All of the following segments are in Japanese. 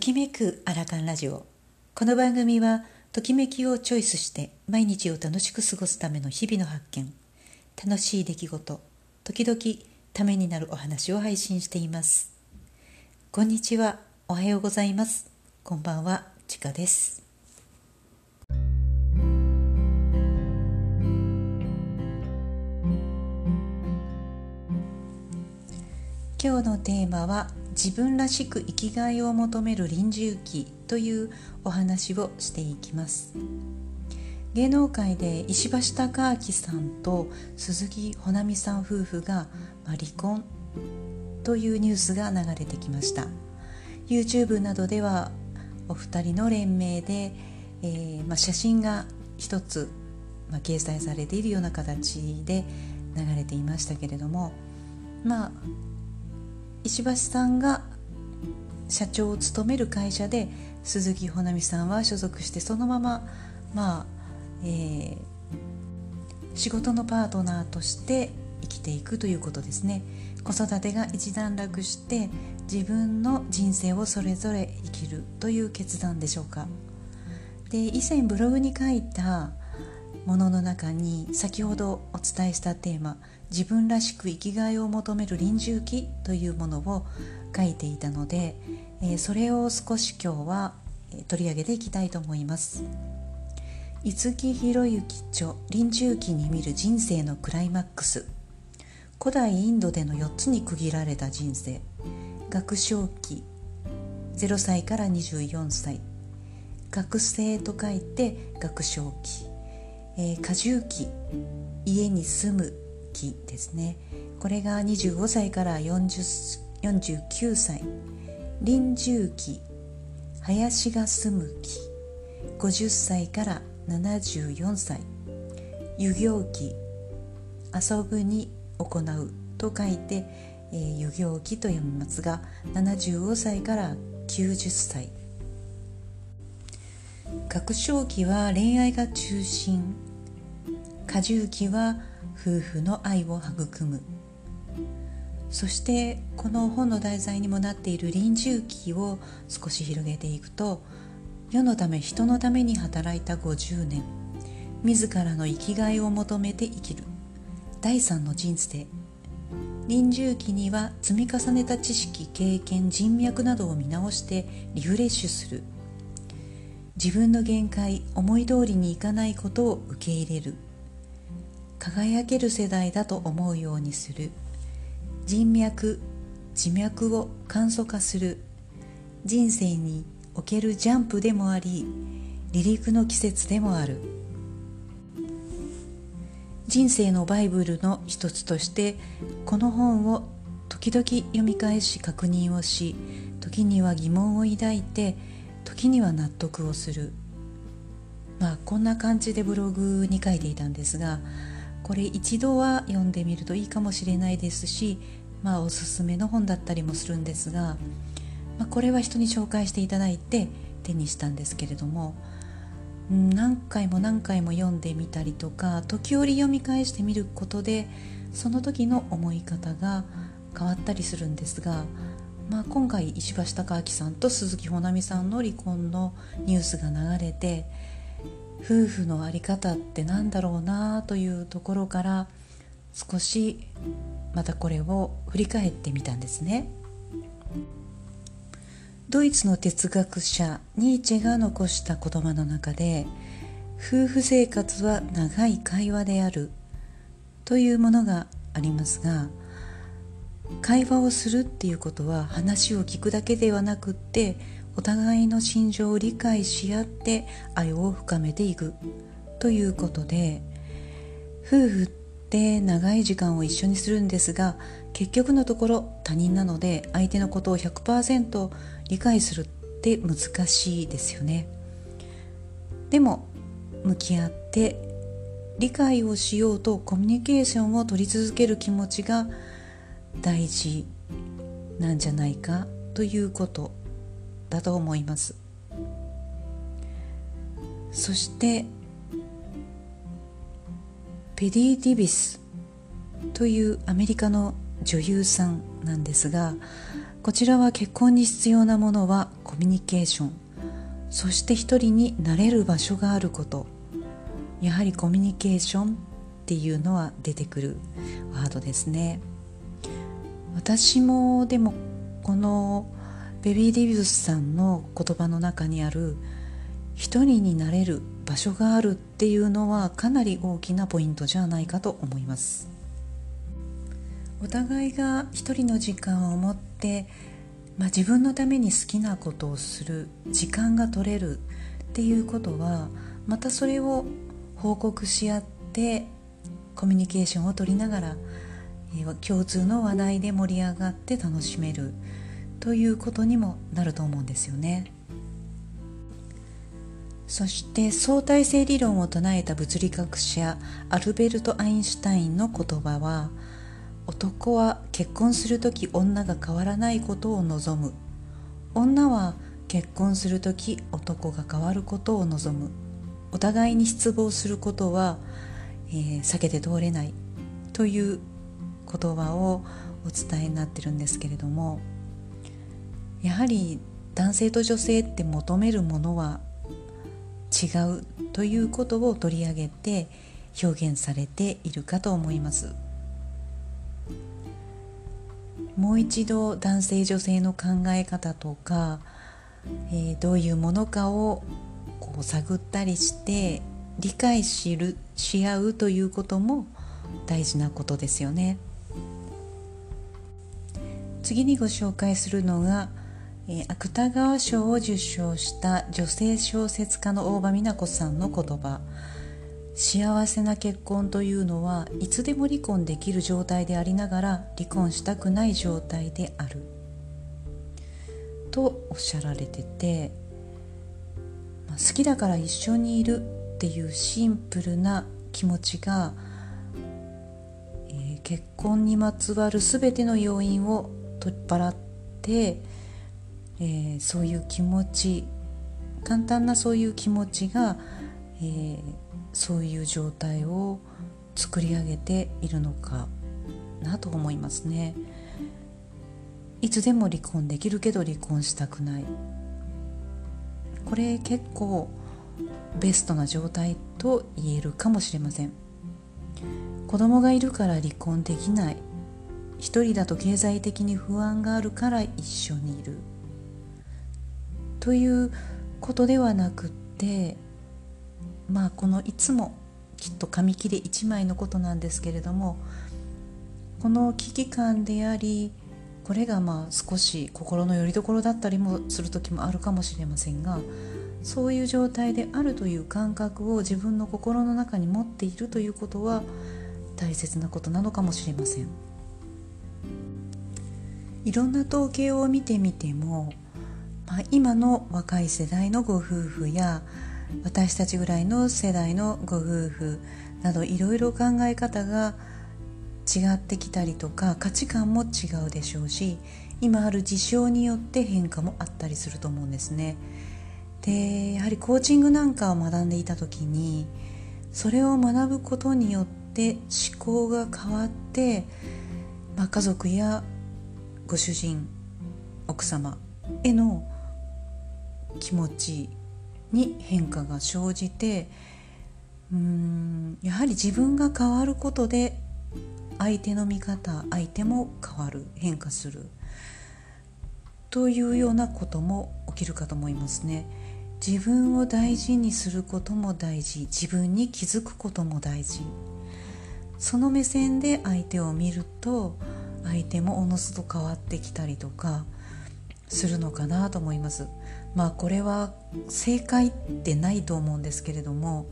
ときめくアラカンラジオ。この番組はときめきをチョイスして毎日を楽しく過ごすための日々の発見。楽しい出来事時々ためになるお話を配信しています。こんにちは。おはようございます。こんばんは。ちかです。今日のテーマは自分らしく生きがいを求める臨終期というお話をしていきます。芸能界で石橋貴明さんと鈴木保奈美さん夫婦が離婚というニュースが流れてきました。YouTube などではお二人の連名で、えー、まあ、写真が一つ、まあ、掲載されているような形で流れていましたけれどもまあ石橋さんが社長を務める会社で鈴木保奈美さんは所属してそのまままあ、えー、仕事のパートナーとして生きていくということですね。子育てが一段落して自分の人生をそれぞれ生きるという決断でしょうか。で以前ブログに書いたものの中に先ほどお伝えしたテーマ自分らしく生きがいを求める臨終期というものを書いていたので、えそれを少し今日は取り上げていきたいと思います。五木ひろゆき著臨終期に見る人生のクライマックス。古代インドでの4つに区切られた人生。学生期0歳から24歳。学生と書いて学生期、えー、過重期家に住む期ですね。これが25歳から49歳。臨終期林が住む期50歳から74歳。遊行期遊ぶに行う。と書いて、えー、遊行期と読みますが75歳から90歳。学生期は恋愛が中心。過重期は夫婦の愛を育む。そしてこの本の題材にもなっている臨終期を少し広げていくと世のため人のために働いた50年自らの生きがいを求めて生きる。第三の人生。臨終期には積み重ねた知識経験人脈などを見直してリフレッシュする。自分の限界思い通りにいかないことを受け入れる。輝ける世代だと思うようにする。人脈自脈を簡素化する。人生におけるジャンプでもあり離陸の季節でもある。人生のバイブルの一つとしてこの本を時々読み返し確認をし時には疑問を抱いて時には納得をする。まあこんな感じでブログに書いていたんですがこれ一度は読んでみるといいかもしれないですしまあおすすめの本だったりもするんですが、まあ、これは人に紹介していただいて手にしたんですけれども何回も何回も読んでみたりとか時折読み返してみることでその時の思い方が変わったりするんですが、まあ、今回石橋貴明さんと鈴木保奈美さんの離婚のニュースが流れて夫婦の在り方って何だろうなというところから少しまたこれを振り返ってみたんですね。ドイツの哲学者ニーチェが残した言葉の中で夫婦生活は長い会話であるというものがありますが会話をするっていうことは話を聞くだけではなくってお互いの心情を理解し合って愛を深めていく。ということで夫婦って長い時間を一緒にするんですが結局のところ他人なので相手のことを100%理解するって難しいですよね。でも向き合って理解をしようとコミュニケーションを取り続ける気持ちが大事なんじゃないかということだと思います。そしてペディ・ディビスというアメリカの女優さんなんですがこちらは結婚に必要なものはコミュニケーション。そして一人になれる場所があること。やはりコミュニケーションっていうのは出てくるワードですね。私もでもこのベビー・デビュスさんの言葉の中にある一人になれる場所があるっていうのはかなり大きなポイントじゃないかと思います。お互いが一人の時間を持って、まあ、自分のために好きなことをする時間が取れるっていうことはまたそれを報告し合ってコミュニケーションを取りながら共通の話題で盛り上がって楽しめるということにもなると思うんですよね。そして相対性理論を唱えた物理学者アルベルト・アインシュタインの言葉は男は結婚する時女が変わらないことを望む。女は結婚する時男が変わることを望む。お互いに失望することは、えー、避けて通れない。という言葉をお伝えになってるんですけれどもやはり男性と女性って求めるものは違うということを取り上げて表現されているかと思います。もう一度男性女性の考え方とか、えー、どういうものかをこう探ったりして理解しるし合うということも大事なことですよね。次にご紹介するのがえー、芥川賞を受賞した女性小説家の大場美奈子さんの言葉。幸せな結婚というのはいつでも離婚できる状態でありながら離婚したくない状態である。とおっしゃられてて、まあ、好きだから一緒にいるっていうシンプルな気持ちが、えー、結婚にまつわる全ての要因を取っ払ってえー、そういう気持ち簡単なそういう気持ちが、えー、そういう状態を作り上げているのかなと思いますね。いつでも離婚できるけど離婚したくない。これ結構ベストな状態と言えるかもしれません。子供がいるから離婚できない。一人だと経済的に不安があるから一緒にいる。ということではなくってまあこのいつもきっと紙切れ1枚のことなんですけれどもこの危機感でありこれがまあ少し心の拠り所だったりもする時もあるかもしれませんがそういう状態であるという感覚を自分の心の中に持っているということは大切なことなのかもしれません。いろんな統計を見てみてもまあ、今の若い世代のご夫婦や私たちぐらいの世代のご夫婦などいろいろ考え方が違ってきたりとか価値観も違うでしょうし今ある事象によって変化もあったりすると思うんですね。でやはりコーチングなんかを学んでいた時にそれを学ぶことによって思考が変わって、まあ、家族やご主人奥様への気持ちに変化が生じてうーんやはり自分が変わることで相手の見方相手も変わる変化する。というようなことも起きるかと思いますね。自分を大事にすることも大事。自分に気づくことも大事。その目線で相手を見ると相手もおのずと変わってきたりとかするのかなと思います。まあこれは正解ってないと思うんですけれども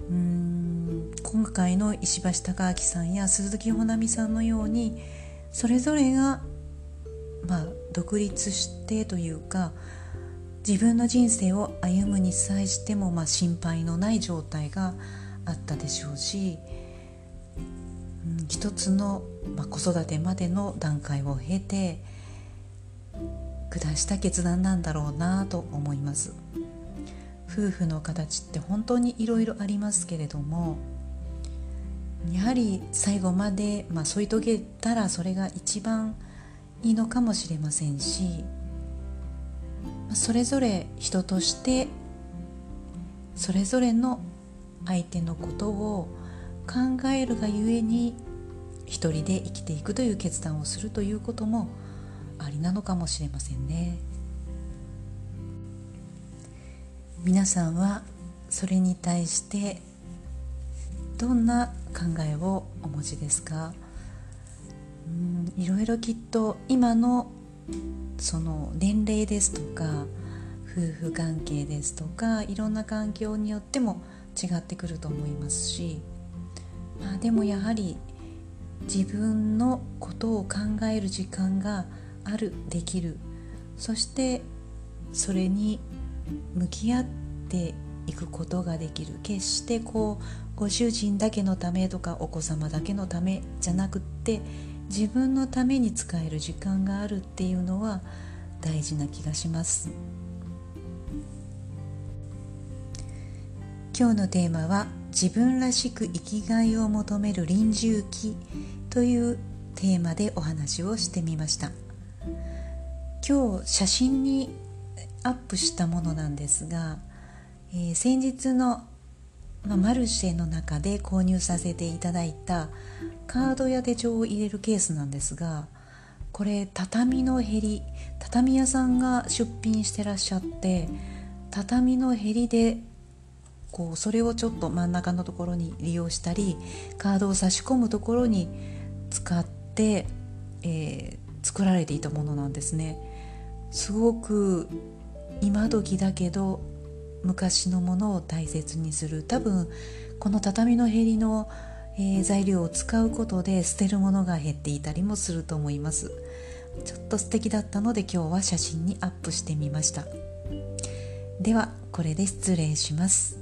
うーん今回の石橋貴明さんや鈴木保奈美さんのようにそれぞれがまあ独立してというか自分の人生を歩むに際してもまあ心配のない状態があったでしょうし、一つの、まあ、子育てまでの段階を経て下した決断なんだろうなと思います。夫婦の形って本当にいろいろありますけれどもやはり最後まで、まあ、添い遂げたらそれが一番いいのかもしれませんしそれぞれ人としてそれぞれの相手のことを考えるがゆえに一人で生きていくという決断をするということもありなのかもしれませんね。皆さんはそれに対してどんな考えをお持ちですか？うんいろいろきっと今のその年齢ですとか夫婦関係ですとかいろんな環境によっても違ってくると思いますし、まあ、でもやはり自分のことを考える時間があるできる。そしてそれに向き合っていくことができる。決してこうご主人だけのためとかお子様だけのためじゃなくって自分のために使える時間があるっていうのは大事な気がします。今日のテーマは自分らしく生きがいを求める臨終期というテーマでお話をしてみました。今日写真にアップしたものなんですが、えー、先日の、まあ、マルシェの中で購入させていただいたカードや手帳を入れるケースなんですがこれ畳のへり畳屋さんが出品してらっしゃって畳のへりでこうそれをちょっと真ん中のところに利用したりカードを差し込むところに使って、えー、作られていたものなんですね。すごく今時だけど昔のものを大切にする。多分この畳のへりの、えー、材料を使うことで捨てるものが減っていたりもすると思います。ちょっと素敵だったので今日は写真にアップしてみました。ではこれで失礼します。